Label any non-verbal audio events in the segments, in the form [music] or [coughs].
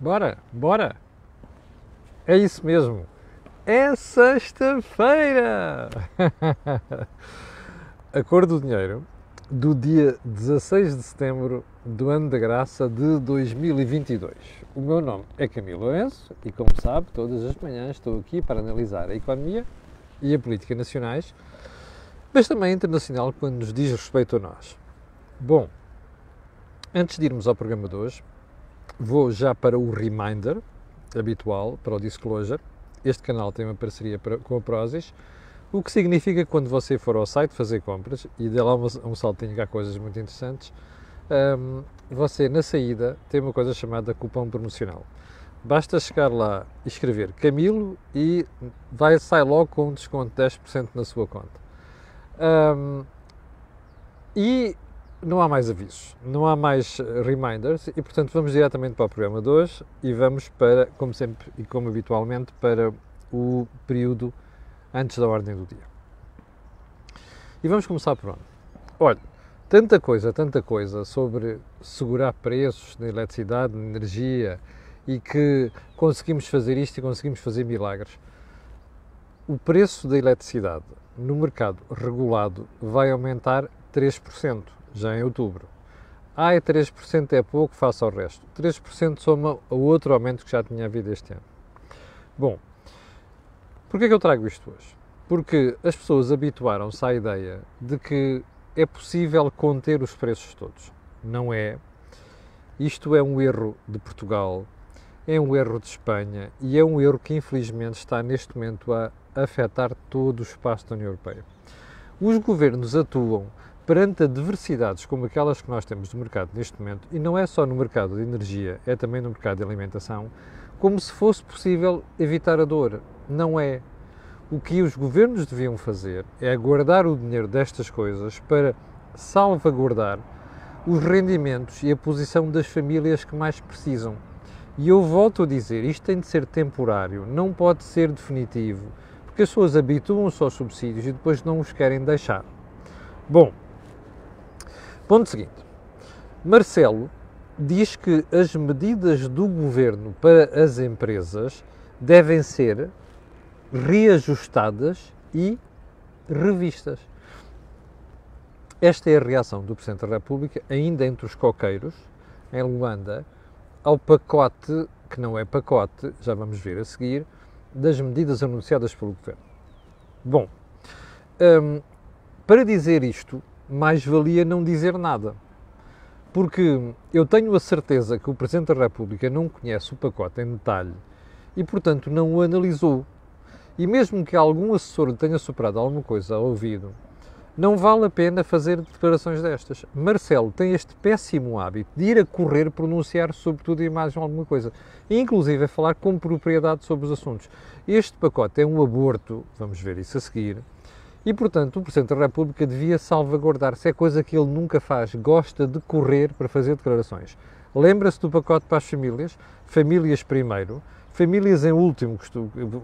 Bora, bora! É isso mesmo! É sexta-feira! [laughs] A cor do dinheiro do dia 16 de setembro do ano da graça de 2022. O meu nome é Camilo Lourenço e, como sabe, todas as manhãs estou aqui para analisar a economia e a política nacionais, mas também internacional quando nos diz respeito a nós. Bom, antes de irmos ao programa de hoje, vou já para o reminder habitual, para o disclosure. Este canal tem uma parceria com a Prozis, o que significa que quando você for ao site fazer compras, e dê lá um, um saltinho que há coisas muito interessantes, um, você na saída tem uma coisa chamada cupom promocional. Basta chegar lá e escrever Camilo e vai, sai logo com um desconto de 10% na sua conta. Um, e não há mais avisos, não há mais reminders e, portanto, vamos diretamente para o programa de hoje e vamos para, como sempre e como habitualmente, para o período antes da ordem do dia. E vamos começar por onde? Olha, tanta coisa, tanta coisa sobre segurar preços de eletricidade, de energia e que conseguimos fazer isto e conseguimos fazer milagres. O preço da eletricidade no mercado regulado vai aumentar 3% já em outubro. Ah, 3% é pouco face ao resto. 3% soma a outro aumento que já tinha havido este ano. Bom, porquê é que eu trago isto hoje? Porque as pessoas habituaram-se à ideia de que é possível conter os preços todos. Não é. Isto é um erro de Portugal, é um erro de Espanha e é um erro que infelizmente está neste momento a afetar todo o espaço da União Europeia. Os governos atuam perante adversidades como aquelas que nós temos no mercado neste momento, e não é só no mercado de energia, é também no mercado de alimentação, como se fosse possível evitar a dor. Não é. O que os governos deviam fazer é guardar o dinheiro destas coisas para salvaguardar os rendimentos e a posição das famílias que mais precisam. E eu volto a dizer, isto tem de ser temporário, não pode ser definitivo, porque as pessoas habituam-se aos subsídios e depois não os querem deixar. Bom, Ponto seguinte. Marcelo diz que as medidas do governo para as empresas devem ser reajustadas e revistas. Esta é a reação do Presidente da República, ainda entre os coqueiros, em Luanda, ao pacote, que não é pacote, já vamos ver a seguir, das medidas anunciadas pelo Governo. Bom, um, para dizer isto, mais valia não dizer nada. Porque eu tenho a certeza que o Presidente da República não conhece o pacote em detalhe e, portanto, não o analisou. E mesmo que algum assessor tenha superado alguma coisa ao ouvido, não vale a pena fazer declarações destas. Marcelo tem este péssimo hábito de ir a correr pronunciar sobre tudo e mais alguma coisa, inclusive a falar com propriedade sobre os assuntos. Este pacote é um aborto, vamos ver isso a seguir, e, portanto, o Presidente da República devia salvaguardar-se. É coisa que ele nunca faz. Gosta de correr para fazer declarações. Lembra-se do pacote para as famílias? Famílias primeiro, famílias em último,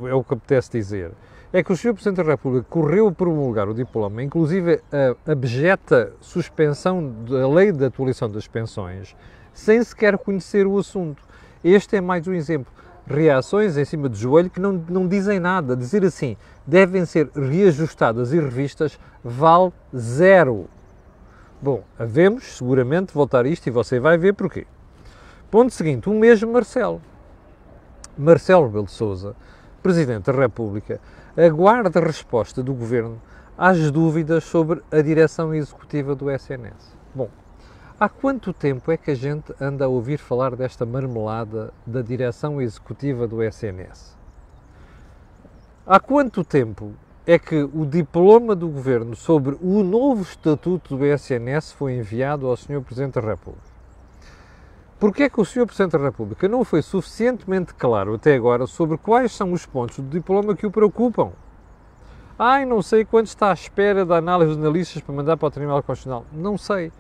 é o que apetece dizer. É que o Sr. Presidente da República correu a promulgar o diploma, inclusive a abjeta suspensão da lei de atualização das pensões, sem sequer conhecer o assunto. Este é mais um exemplo reações em cima do joelho que não, não dizem nada. Dizer assim, devem ser reajustadas e revistas, vale zero. Bom, havemos seguramente voltar isto e você vai ver porquê. Ponto seguinte, o mesmo Marcelo. Marcelo Rebelo de Presidente da República, aguarda resposta do Governo às dúvidas sobre a direção executiva do SNS. Bom, Há quanto tempo é que a gente anda a ouvir falar desta marmelada da direção executiva do SNS? Há quanto tempo é que o diploma do governo sobre o novo estatuto do SNS foi enviado ao Sr. Presidente da República? Porquê é que o Sr. Presidente da República não foi suficientemente claro até agora sobre quais são os pontos do diploma que o preocupam? Ai, não sei quanto está à espera da análise dos analistas para mandar para o Tribunal Constitucional. Não sei.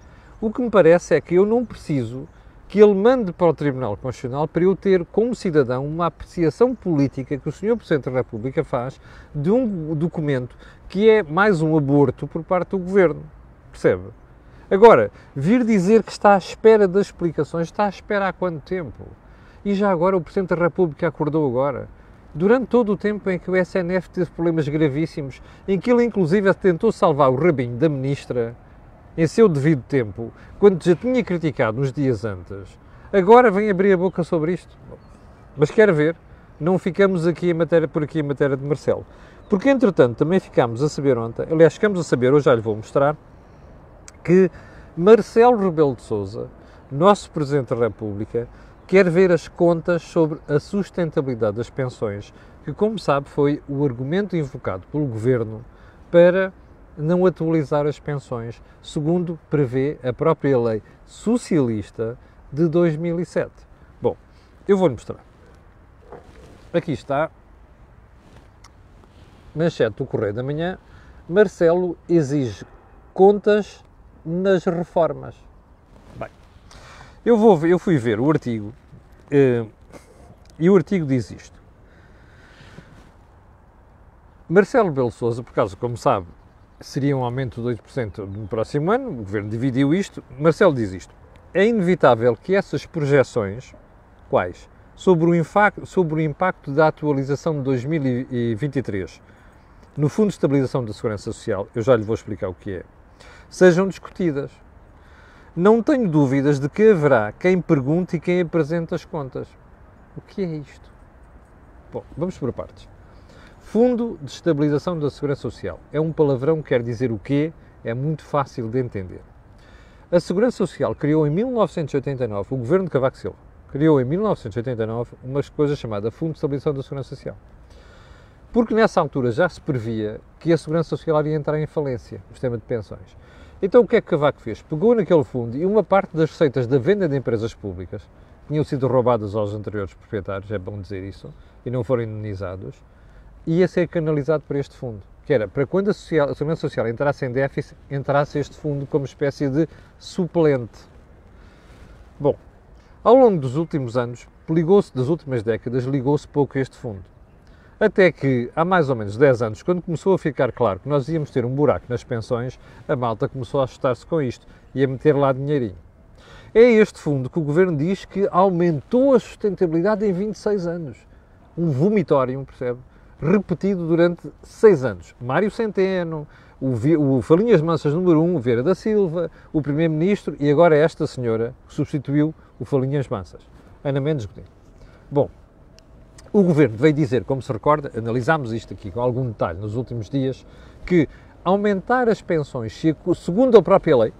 O que me parece é que eu não preciso que ele mande para o Tribunal Constitucional para eu ter, como cidadão, uma apreciação política que o Sr. Presidente da República faz de um documento que é mais um aborto por parte do Governo. Percebe? Agora, vir dizer que está à espera das explicações, está à espera há quanto tempo? E já agora o Presidente da República acordou agora. Durante todo o tempo em que o SNF teve problemas gravíssimos, em que ele inclusive tentou salvar o rabinho da Ministra, em seu devido tempo, quando já tinha criticado uns dias antes, agora vem abrir a boca sobre isto. Mas quer ver, não ficamos aqui em matéria, por aqui em matéria de Marcelo. Porque, entretanto, também ficámos a saber ontem, aliás, ficamos a saber, hoje já lhe vou mostrar, que Marcelo Rebelo de Sousa, nosso Presidente da República, quer ver as contas sobre a sustentabilidade das pensões, que, como sabe, foi o argumento invocado pelo Governo para não atualizar as pensões, segundo prevê a própria lei socialista de 2007. Bom, eu vou-lhe mostrar. Aqui está, manchete do Correio da Manhã, Marcelo exige contas nas reformas. Bem, eu, vou, eu fui ver o artigo eh, e o artigo diz isto. Marcelo Belo Souza, por causa, como sabe, seria um aumento de 8% no próximo ano, o Governo dividiu isto. Marcelo diz isto. É inevitável que essas projeções, quais? Sobre o, impacto, sobre o impacto da atualização de 2023 no Fundo de Estabilização da Segurança Social, eu já lhe vou explicar o que é, sejam discutidas. Não tenho dúvidas de que haverá quem pergunte e quem apresente as contas. O que é isto? Bom, vamos por partes. Fundo de Estabilização da Segurança Social. É um palavrão que quer dizer o quê? É muito fácil de entender. A Segurança Social criou em 1989, o governo de Cavaco Silva, criou em 1989 uma coisa chamada Fundo de Estabilização da Segurança Social. Porque nessa altura já se previa que a Segurança Social ia entrar em falência, o sistema de pensões. Então o que é que Cavaco fez? Pegou naquele fundo e uma parte das receitas da venda de empresas públicas tinham sido roubadas aos anteriores proprietários, é bom dizer isso, e não foram indenizados, ia ser canalizado para este fundo. Que era para quando a, social, a Segurança Social entrasse em déficit, entrasse este fundo como espécie de suplente. Bom, ao longo dos últimos anos, ligou-se, das últimas décadas, ligou-se pouco a este fundo. Até que, há mais ou menos 10 anos, quando começou a ficar claro que nós íamos ter um buraco nas pensões, a malta começou a assustar-se com isto e a meter lá dinheirinho. É este fundo que o Governo diz que aumentou a sustentabilidade em 26 anos. Um vomitório, percebe? Repetido durante 6 anos. Mário Centeno, o, o Falinhas Mansas número 1, um, Vera da Silva, o Primeiro-Ministro e agora esta senhora que substituiu o Falinhas Mansas, Ana Mendes Godinho. Bom, o Governo veio dizer, como se recorda, analisámos isto aqui com algum detalhe nos últimos dias, que aumentar as pensões, segundo a própria lei,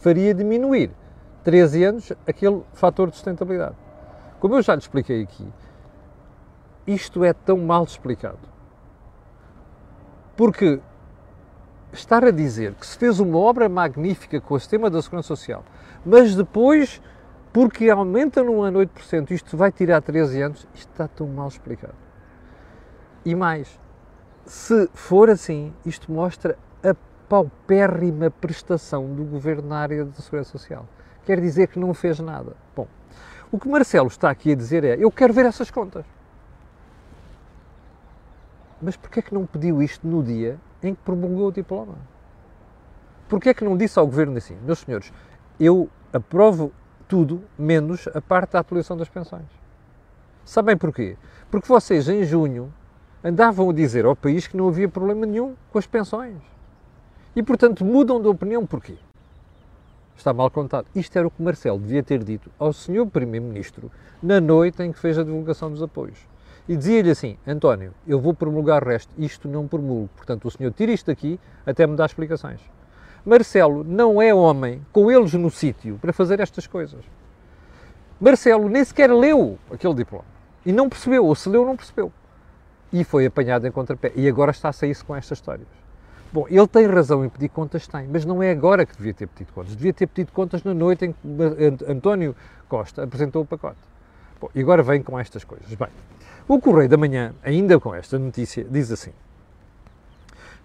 faria diminuir 13 anos aquele fator de sustentabilidade. Como eu já lhe expliquei aqui, isto é tão mal explicado. Porque estar a dizer que se fez uma obra magnífica com o sistema da Segurança Social, mas depois porque aumenta num ano 8%, isto vai tirar 13 anos, isto está tão mal explicado. E mais, se for assim, isto mostra a paupérrima prestação do governo na área da segurança social. Quer dizer que não fez nada. Bom, o que Marcelo está aqui a dizer é: eu quero ver essas contas. Mas porquê é que não pediu isto no dia em que promulgou o diploma? Porquê é que não disse ao governo assim: meus senhores, eu aprovo tudo menos a parte da atualização das pensões. Sabem porquê? Porque vocês, em junho, andavam a dizer ao país que não havia problema nenhum com as pensões. E, portanto, mudam de opinião porquê? Está mal contado. Isto era o que Marcelo devia ter dito ao senhor Primeiro-Ministro na noite em que fez a divulgação dos apoios. E dizia-lhe assim: António, eu vou promulgar o resto, isto não promulgo. Portanto, o senhor tira isto daqui até me dar explicações. Marcelo não é homem, com eles no sítio, para fazer estas coisas. Marcelo nem sequer leu aquele diploma. E não percebeu, ou se leu, não percebeu. E foi apanhado em contrapé. E agora está a sair-se com estas histórias. Bom, ele tem razão em pedir contas, tem, mas não é agora que devia ter pedido contas. Devia ter pedido contas na noite em que António Costa apresentou o pacote. Bom, e agora vem com estas coisas. Bem, o Correio da Manhã, ainda com esta notícia, diz assim: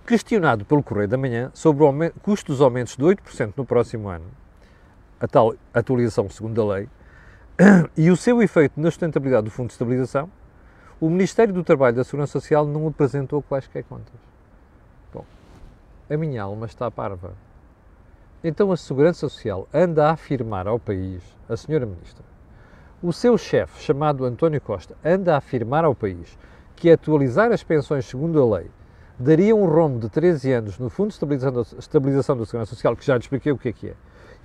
Questionado pelo Correio da Manhã sobre o aumento, custo dos aumentos de 8% no próximo ano, a tal atualização segundo a lei, [clears throat] e o seu efeito na sustentabilidade do Fundo de Estabilização, o Ministério do Trabalho e da Segurança Social não apresentou quaisquer contas. Bom, a minha alma está parva. Então a Segurança Social anda a afirmar ao país, a senhora Ministra, o seu chefe, chamado António Costa, anda a afirmar ao país que atualizar as pensões segundo a lei daria um rombo de 13 anos no Fundo de Estabilização, da Segurança Social, que já lhe expliquei o que é que é,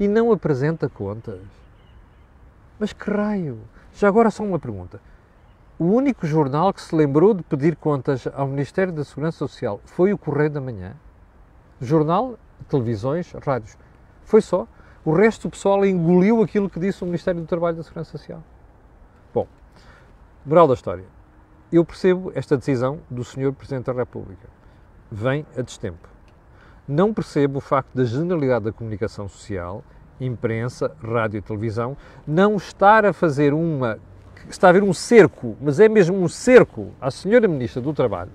e não apresenta contas. Mas que raio! Já agora só uma pergunta. O único jornal que se lembrou de pedir contas ao Ministério da Segurança Social foi o Correio da Manhã. Jornal, televisões, rádios. Foi só. O resto do pessoal engoliu aquilo que disse o Ministério do Trabalho e da Segurança Social. Bom, moral da história. Eu percebo esta decisão do Sr. Presidente da República. Vem a destempo. Não percebo o facto da generalidade da comunicação social, imprensa, rádio e televisão, não estar a fazer uma. Está a haver um cerco, mas é mesmo um cerco à Sra. Ministra do Trabalho,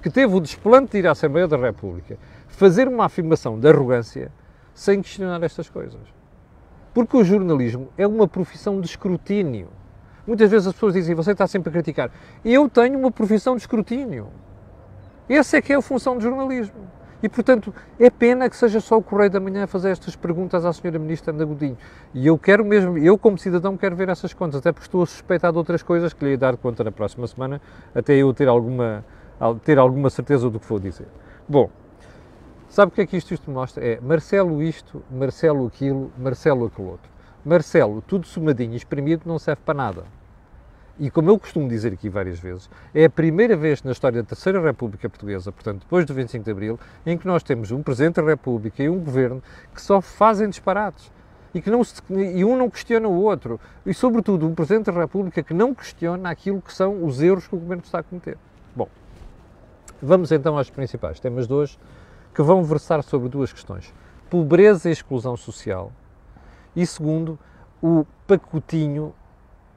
que teve o desplante de ir à Assembleia da República fazer uma afirmação de arrogância sem questionar estas coisas. Porque o jornalismo é uma profissão de escrutínio. Muitas vezes as pessoas dizem, você está sempre a criticar. Eu tenho uma profissão de escrutínio. Essa é que é a função do jornalismo. E, portanto, é pena que seja só o Correio da Manhã a fazer estas perguntas à Sra. Ministra Ana Godinho. E eu quero mesmo, eu como cidadão quero ver essas contas, até porque estou a suspeitar de outras coisas que lhe dar conta na próxima semana, até eu ter alguma, ter alguma certeza do que vou dizer. Bom, Sabe o que é que isto, isto mostra? É Marcelo isto, Marcelo aquilo, Marcelo aquilo outro. Marcelo, tudo somadinho e espremido, não serve para nada. E como eu costumo dizer aqui várias vezes, é a primeira vez na história da Terceira República Portuguesa, portanto, depois do 25 de Abril, em que nós temos um Presidente da República e um Governo que só fazem disparates. E, que não se, e um não questiona o outro. E, sobretudo, um Presidente da República que não questiona aquilo que são os erros que o Governo está a cometer. Bom, vamos então aos principais temas de hoje que vão versar sobre duas questões: pobreza e exclusão social, e segundo, o pacotinho,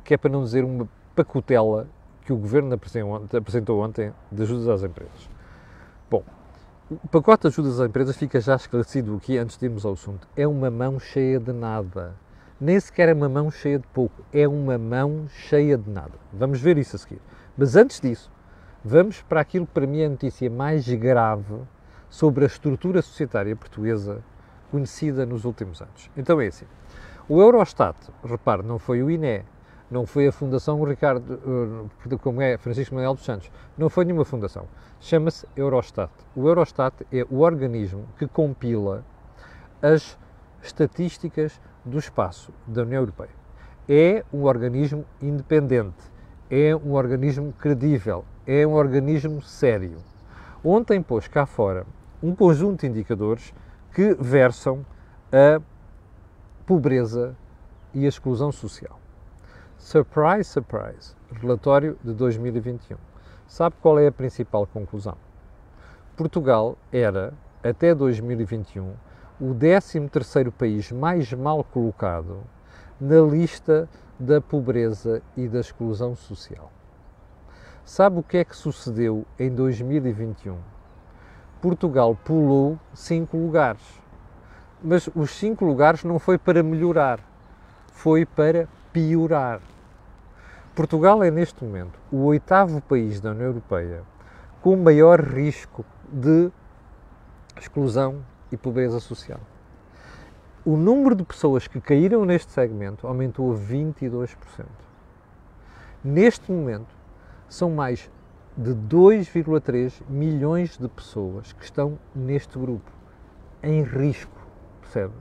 que é para não dizer uma pacotela, que o Governo apresentou ontem de ajudas às empresas. Bom, o pacote de ajudas às empresas fica já esclarecido aqui antes de irmos ao assunto. É uma mão cheia de nada. Nem sequer é uma mão cheia de pouco, é uma mão cheia de nada. Vamos ver isso a seguir. Mas antes disso, vamos para aquilo que para mim é a notícia mais grave sobre a estrutura societária portuguesa conhecida nos últimos anos. Então é assim. O Eurostat, repare, não foi o INE, não foi a Fundação Ricardo, eh, como é Francisco Manuel dos Santos, não foi nenhuma fundação. Chama-se Eurostat. O Eurostat é o organismo que compila as estatísticas do espaço da União Europeia. É um organismo independente, é um organismo credível, é um organismo sério. Ontem pôs cá fora um conjunto de indicadores que versam a pobreza e a exclusão social. Surprise, surprise, relatório de 2021. Sabe qual é a principal conclusão? Portugal era, até 2021, o 13º país mais mal colocado na lista da pobreza e da exclusão social. Sabe o que é que sucedeu em 2021? Portugal pulou cinco lugares. Mas os cinco lugares não foi para melhorar, foi para piorar. Portugal é, neste momento, o oitavo país da União Europeia com maior risco de exclusão e pobreza social. O número de pessoas que caíram neste segmento aumentou a 22%. Neste momento, são mais de 2,3 milhões de pessoas que estão neste grupo, em risco, percebe?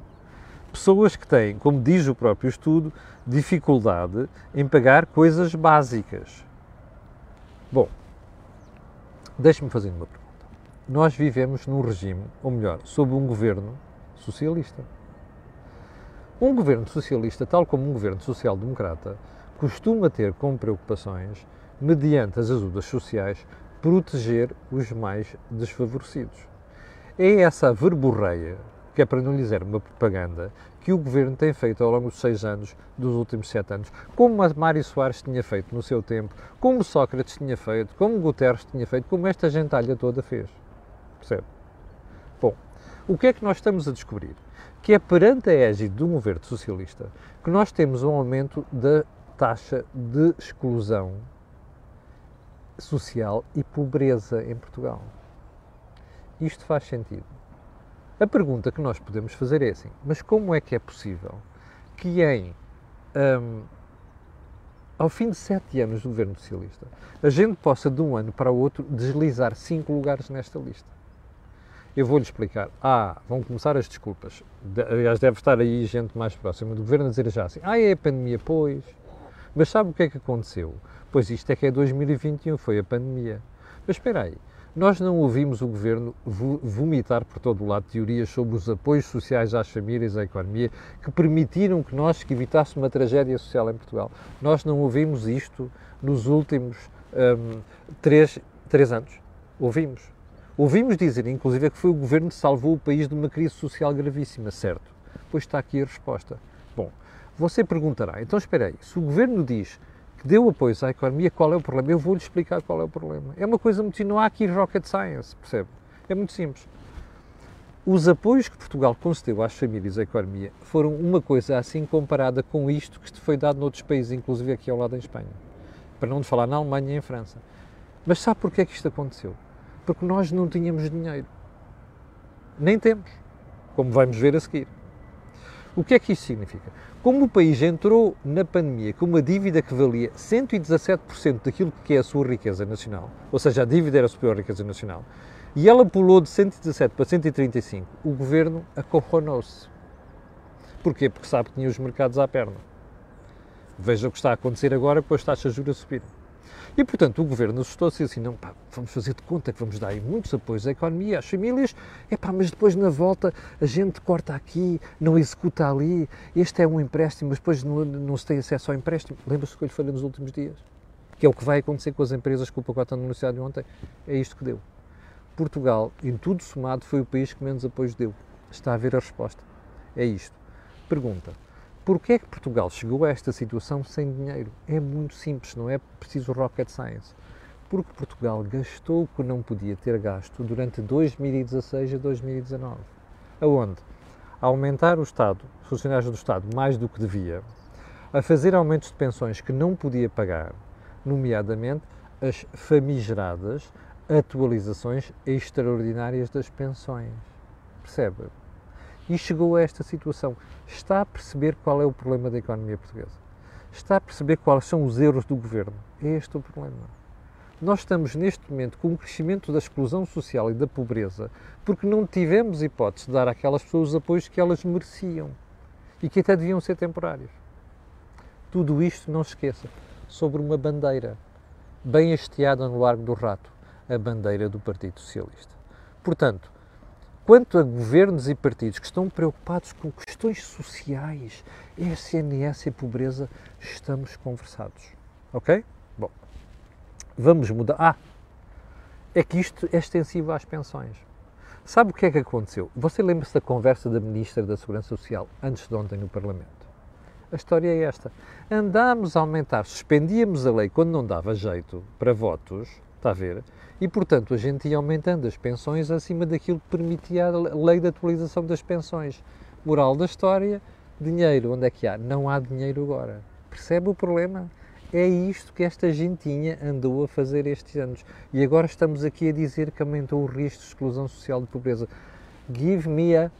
Pessoas que têm, como diz o próprio estudo, dificuldade em pagar coisas básicas. Bom, deixe-me fazer uma pergunta. Nós vivemos num regime, ou melhor, sob um governo socialista. Um governo socialista, tal como um governo social-democrata, costuma ter como preocupações mediante as ajudas sociais, proteger os mais desfavorecidos. É essa verborreia, que é para não lhe dizer uma propaganda, que o Governo tem feito ao longo dos seis anos, dos últimos sete anos, como Mário Soares tinha feito no seu tempo, como Sócrates tinha feito, como Guterres tinha feito, como esta gentalha toda fez. Percebe? Bom, o que é que nós estamos a descobrir? Que é perante a égide de um governo socialista que nós temos um aumento da taxa de exclusão social e pobreza em Portugal. Isto faz sentido. A pergunta que nós podemos fazer é assim: mas como é que é possível que em hum, ao fim de sete anos do governo socialista, a gente possa de um ano para o outro deslizar cinco lugares nesta lista. Eu vou-lhe explicar. Ah, vão começar as desculpas. De, aliás, deve estar aí gente mais próxima do governo a dizer já assim: ah, é a pandemia, pois. Mas sabe o que é que aconteceu? Pois isto é que é 2021, foi a pandemia. Mas espera aí, nós não ouvimos o governo vomitar por todo o lado teorias sobre os apoios sociais às famílias, à economia, que permitiram que nós que evitássemos uma tragédia social em Portugal. Nós não ouvimos isto nos últimos hum, três, três anos. Ouvimos. Ouvimos dizer, inclusive, que foi o governo que salvou o país de uma crise social gravíssima, certo? Pois está aqui a resposta. Você perguntará, então espera aí, se o governo diz que deu apoio à economia, qual é o problema? Eu vou-lhe explicar qual é o problema. É uma coisa muito não há aqui rocket science, percebe? É muito simples. Os apoios que Portugal concedeu às famílias à economia foram uma coisa assim comparada com isto que foi dado noutros países, inclusive aqui ao lado em Espanha. Para não falar na Alemanha e em França. Mas sabe porquê é que isto aconteceu? porque nós não tínhamos dinheiro. Nem temos, como vamos ver a seguir. O que é que isto significa? Como o país entrou na pandemia com uma dívida que valia 117% daquilo que é a sua riqueza nacional, ou seja, a dívida era superior à riqueza nacional, e ela pulou de 117 para 135, o governo acorronou-se. Porquê? Porque sabe que tinha os mercados à perna. Veja o que está a acontecer agora com as taxas de juros a subir. E, portanto, o governo assustou-se assim, não, pá, vamos fazer de conta que vamos dar muitos apoios à economia, às famílias, é pá, mas depois na volta a gente corta aqui, não executa ali, este é um empréstimo, mas depois não, não se tem acesso ao empréstimo. Lembra-se o que eu lhe falei nos últimos dias? Que é o que vai acontecer com as empresas que o pacote anunciado ontem. É isto que deu. Portugal, em tudo somado, foi o país que menos apoios deu. Está a ver a resposta. É isto. Pergunta. Porquê é que Portugal chegou a esta situação sem dinheiro? É muito simples, não é preciso rocket science. Porque Portugal gastou o que não podia ter gasto durante 2016 a 2019. Aonde? A aumentar o Estado, os funcionários do Estado, mais do que devia, a fazer aumentos de pensões que não podia pagar, nomeadamente as famigeradas atualizações extraordinárias das pensões. Percebe? E chegou a esta situação. Está a perceber qual é o problema da economia portuguesa? Está a perceber quais são os erros do governo? É este o problema. Nós estamos neste momento com um crescimento da exclusão social e da pobreza porque não tivemos hipótese de dar àquelas pessoas os apoios que elas mereciam e que até deviam ser temporários. Tudo isto, não se esqueça, sobre uma bandeira bem hasteada no Largo do Rato, a bandeira do Partido Socialista. Portanto, Quanto a governos e partidos que estão preocupados com questões sociais, SNS e pobreza, estamos conversados. Ok? Bom, vamos mudar. Ah, é que isto é extensivo às pensões. Sabe o que é que aconteceu? Você lembra-se da conversa da Ministra da Segurança Social antes de ontem no Parlamento? A história é esta. Andámos a aumentar, suspendíamos a lei quando não dava jeito para votos, está a ver? E, portanto, a gente ia aumentando as pensões acima daquilo que permitia a lei de atualização das pensões. Moral da história, dinheiro, onde é que há? Não há dinheiro agora. Percebe o problema? É isto que esta gentinha andou a fazer estes anos. E agora estamos aqui a dizer que aumentou o risco de exclusão social de pobreza. Give me a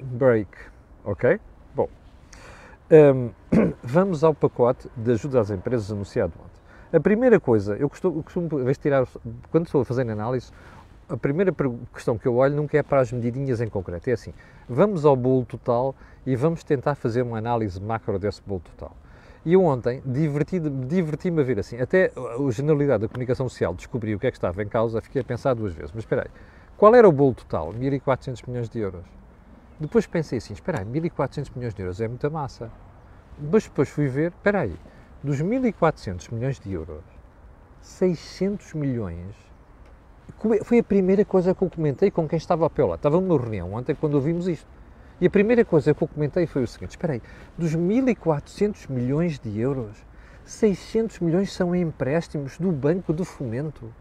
break. Ok? Bom, um, [coughs] vamos ao pacote de ajuda às empresas anunciado ontem. A primeira coisa, eu costumo, eu costumo tirar, quando estou a fazer análise, a primeira questão que eu olho nunca é para as medidinhas em concreto, é assim, vamos ao bolo total e vamos tentar fazer uma análise macro desse bolo total. E eu ontem diverti-me diverti a ver assim, até a generalidade da comunicação social descobri o que é que estava em causa, fiquei a pensar duas vezes, mas espera aí, qual era o bolo total? 1.400 milhões de euros. Depois pensei assim, espera aí, 1.400 milhões de euros é muita massa. Mas depois fui ver, espera aí, dos 1.400 milhões de euros, 600 milhões foi a primeira coisa que eu comentei com quem estava a pé lá. Estava numa reunião ontem quando ouvimos isto. E a primeira coisa que eu comentei foi o seguinte: espera aí, dos 1.400 milhões de euros, 600 milhões são empréstimos do Banco de Fomento.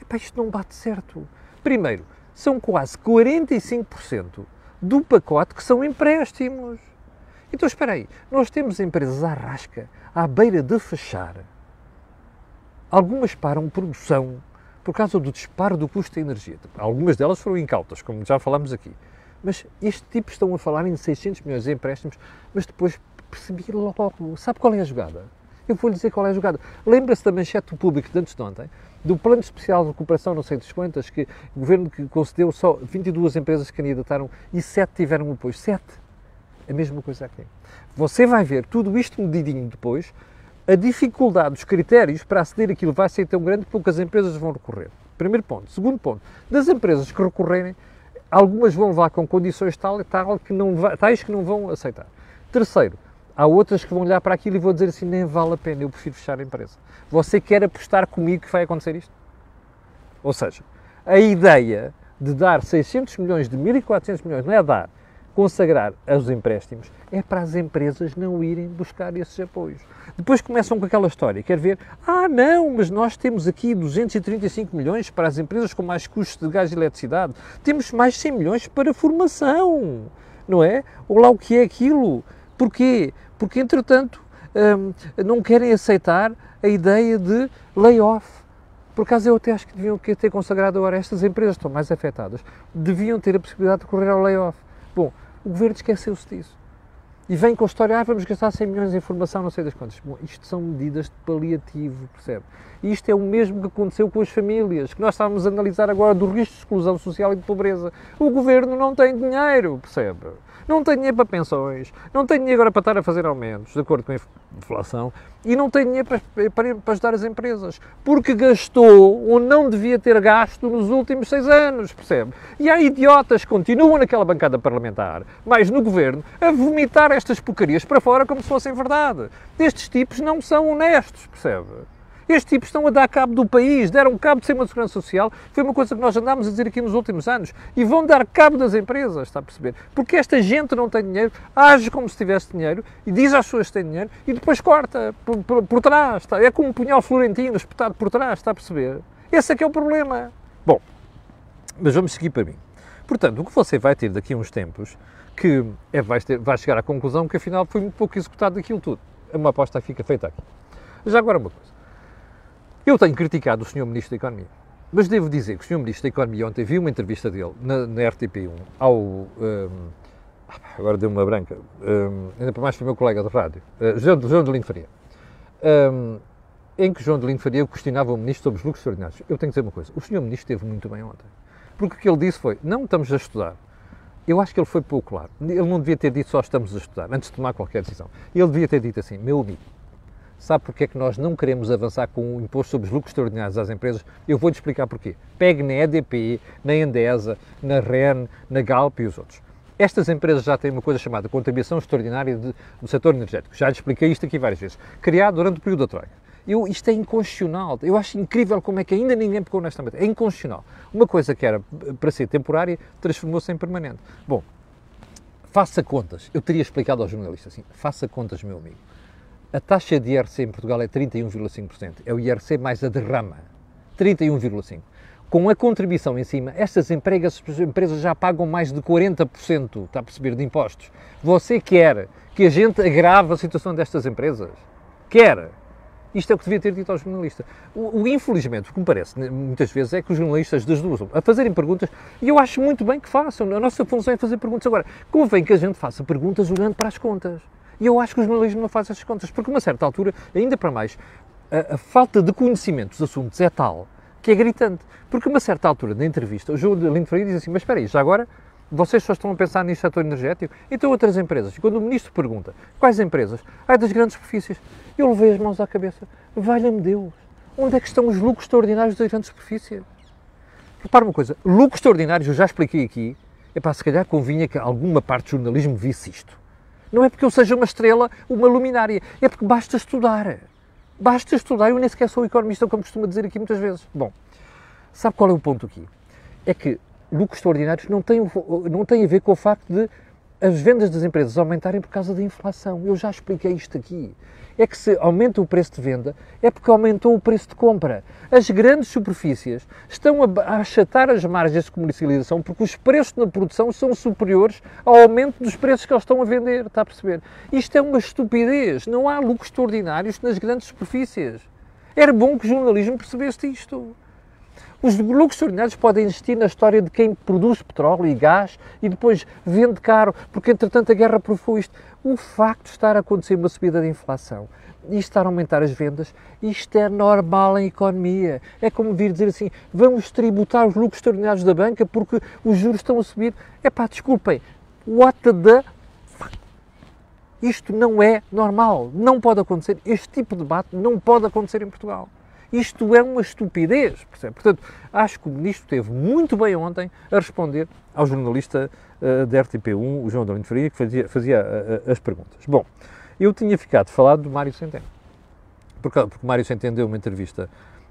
Epá, isto não bate certo. Primeiro, são quase 45% do pacote que são empréstimos. Então espera aí, nós temos empresas à rasca, à beira de fechar. Algumas param produção por causa do disparo do custo da energia. Algumas delas foram incautas, como já falámos aqui. Mas este tipo estão a falar em 600 milhões de empréstimos, mas depois percebi logo, sabe qual é a jogada? Eu vou-lhe dizer qual é a jogada. Lembra-se da manchete do público de antes de ontem, do plano especial de recuperação, não sei das quantas, que o governo concedeu só 22 empresas que candidataram e 7 tiveram apoio. 7. A mesma coisa aqui. Você vai ver tudo isto medidinho depois, a dificuldade dos critérios para aceder àquilo vai ser tão grande que poucas empresas vão recorrer. Primeiro ponto. Segundo ponto, das empresas que recorrerem, algumas vão levar com condições tal, tal que não, tais que não vão aceitar. Terceiro, há outras que vão olhar para aquilo e vão dizer assim, nem vale a pena, eu prefiro fechar a empresa. Você quer apostar comigo que vai acontecer isto? Ou seja, a ideia de dar 600 milhões de 1.400 milhões, não é dar, consagrar aos empréstimos, é para as empresas não irem buscar esses apoios. Depois começam com aquela história, quer ver, ah não, mas nós temos aqui 235 milhões para as empresas com mais custos de gás e eletricidade, temos mais 100 milhões para formação, não é? Ou lá o que é aquilo. Porquê? Porque, entretanto, hum, não querem aceitar a ideia de layoff. Por acaso eu até acho que deviam ter consagrado agora estas empresas estão mais afetadas, deviam ter a possibilidade de correr ao layoff. Bom, o governo esqueceu-se disso. E vem com a história, ah, vamos gastar 100 milhões em informação, não sei das quantas. Bom, isto são medidas de paliativo, percebe? E isto é o mesmo que aconteceu com as famílias, que nós estávamos a analisar agora do risco de exclusão social e de pobreza. O governo não tem dinheiro, percebe? Não tem dinheiro para pensões, não tem dinheiro agora para estar a fazer aumentos, de acordo com a inflação, e não tem dinheiro para, para, para ajudar as empresas, porque gastou ou não devia ter gasto nos últimos seis anos, percebe? E há idiotas que continuam naquela bancada parlamentar, mas no governo, a vomitar estas porcarias para fora como se fossem verdade. Estes tipos não são honestos, percebe? Estes tipos estão a dar cabo do país, deram cabo de ser uma segurança social, foi uma coisa que nós andámos a dizer aqui nos últimos anos, e vão dar cabo das empresas, está a perceber? Porque esta gente não tem dinheiro, age como se tivesse dinheiro, e diz às pessoas que têm dinheiro, e depois corta por, por, por trás, está? é como um punhal florentino espetado por trás, está a perceber? Esse é que é o problema. Bom, mas vamos seguir para mim. Portanto, o que você vai ter daqui a uns tempos, que é, vai, ter, vai chegar à conclusão que afinal foi muito pouco executado daquilo tudo. Uma aposta fica feita aqui. Já agora uma coisa. Eu tenho criticado o Sr. Ministro da Economia, mas devo dizer que o Sr. Ministro da Economia ontem vi uma entrevista dele na, na RTP1 ao. Um, agora deu-me uma branca, um, ainda para mais foi meu colega de rádio, uh, João, João de Lino Faria, um, em que João de Lino Faria questionava o Ministro sobre os lucros extraordinários. Eu tenho que dizer uma coisa: o Sr. Ministro esteve muito bem ontem, porque o que ele disse foi: não estamos a estudar. Eu acho que ele foi pouco claro. Ele não devia ter dito só estamos a estudar, antes de tomar qualquer decisão. Ele devia ter dito assim: meu amigo, Sabe porque é que nós não queremos avançar com o imposto sobre os lucros extraordinários às empresas? Eu vou-lhe explicar porquê. Pegue na EDP, na Endesa, na REN, na Galp e os outros. Estas empresas já têm uma coisa chamada contribuição extraordinária de, do setor energético. Já lhe expliquei isto aqui várias vezes. Criado durante o período da Troika. Eu, isto é inconstitucional. Eu acho incrível como é que ainda ninguém pegou nesta matéria. É inconstitucional. Uma coisa que era para ser temporária transformou-se em permanente. Bom, faça contas. Eu teria explicado aos jornalistas assim: faça contas, meu amigo. A taxa de IRC em Portugal é 31,5%. É o IRC mais a derrama. 31,5%. Com a contribuição em cima, estas empresas, já pagam mais de 40%, está a perceber, de impostos. Você quer que a gente agrave a situação destas empresas? Quer? Isto é o que devia ter dito ao jornalista. O, o, infelizmente, o que me parece né, muitas vezes é que os jornalistas das duas a fazerem perguntas, e eu acho muito bem que façam, a nossa função é fazer perguntas. Agora, convém que a gente faça perguntas olhando para as contas. E eu acho que o jornalismo não faz essas contas, porque uma certa altura, ainda para mais, a, a falta de conhecimento dos assuntos é tal que é gritante. Porque uma certa altura da entrevista, o João de Lindo Freire diz assim, mas espera aí, já agora vocês só estão a pensar neste setor energético? Então outras empresas. Quando o Ministro pergunta, quais empresas? Ai, das grandes superfícies. Eu levei as mãos à cabeça. Valha-me Deus, onde é que estão os lucros extraordinários das grandes superfícies? Repara uma coisa, lucros extraordinários, eu já expliquei aqui, para se calhar convinha que alguma parte do jornalismo visse isto. Não é porque eu seja uma estrela, uma luminária, é porque basta estudar. Basta estudar, eu nem sequer sou economista, como costuma dizer aqui muitas vezes. Bom, sabe qual é o ponto aqui? É que lucros extraordinários não têm, não têm a ver com o facto de as vendas das empresas aumentarem por causa da inflação. Eu já expliquei isto aqui é que se aumenta o preço de venda, é porque aumentou o preço de compra. As grandes superfícies estão a achatar as margens de comercialização porque os preços na produção são superiores ao aumento dos preços que eles estão a vender, está a perceber? Isto é uma estupidez, não há lucros extraordinários nas grandes superfícies. Era bom que o jornalismo percebesse isto. Os lucros extraordinários podem existir na história de quem produz petróleo e gás e depois vende caro, porque entretanto a guerra provou isto. O facto de estar a acontecer uma subida de inflação e estar a aumentar as vendas, isto é normal em economia. É como vir dizer assim, vamos tributar os lucros extraordinários da banca porque os juros estão a subir. É pá, desculpem, what the isto não é normal, não pode acontecer. Este tipo de debate não pode acontecer em Portugal. Isto é uma estupidez, percebe? Portanto, acho que o Ministro esteve muito bem ontem a responder ao jornalista uh, da RTP1, o João Domingos Faria, que fazia, fazia uh, as perguntas. Bom, eu tinha ficado falado do Mário Centeno, porque, porque Mário Centeno deu uma entrevista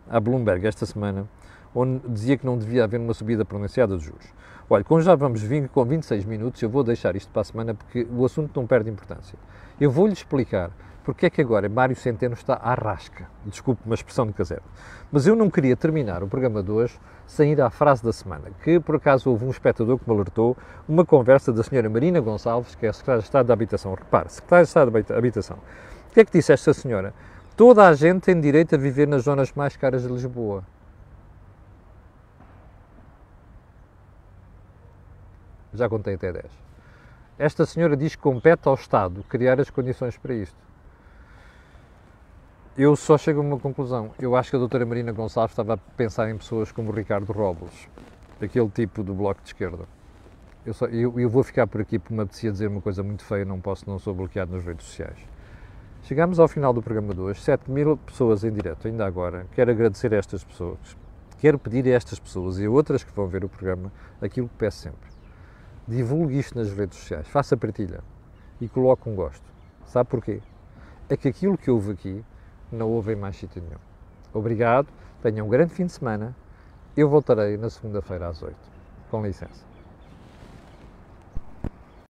à Bloomberg esta semana, onde dizia que não devia haver uma subida pronunciada de juros. Olha, como já vamos vir com 26 minutos, eu vou deixar isto para a semana porque o assunto não perde importância. Eu vou-lhe explicar porque é que agora Mário Centeno está à rasca. Desculpe uma expressão de caseiro. Mas eu não queria terminar o programa de hoje sem ir à frase da semana, que por acaso houve um espectador que me alertou uma conversa da senhora Marina Gonçalves, que é a secretária de Estado da Habitação. Repare, secretária de Estado da Habitação. O que é que disse esta senhora? Toda a gente tem direito a viver nas zonas mais caras de Lisboa. Já contei até 10. Esta senhora diz que compete ao Estado criar as condições para isto. Eu só chego a uma conclusão. Eu acho que a doutora Marina Gonçalves estava a pensar em pessoas como Ricardo Robles, aquele tipo do Bloco de Esquerda. Eu, só, eu, eu, vou ficar por aqui porque me apetecia dizer uma coisa muito feia, não posso, não sou bloqueado nas redes sociais. Chegamos ao final do programa de hoje, 7 mil pessoas em direto, ainda agora. Quero agradecer a estas pessoas, quero pedir a estas pessoas e a outras que vão ver o programa aquilo que peço sempre divulgue isto nas redes sociais, faça partilha e coloque um gosto. Sabe porquê? É que aquilo que houve aqui não houve mais sítio nenhum. Obrigado, tenha um grande fim de semana. Eu voltarei na segunda-feira às 8. Com licença.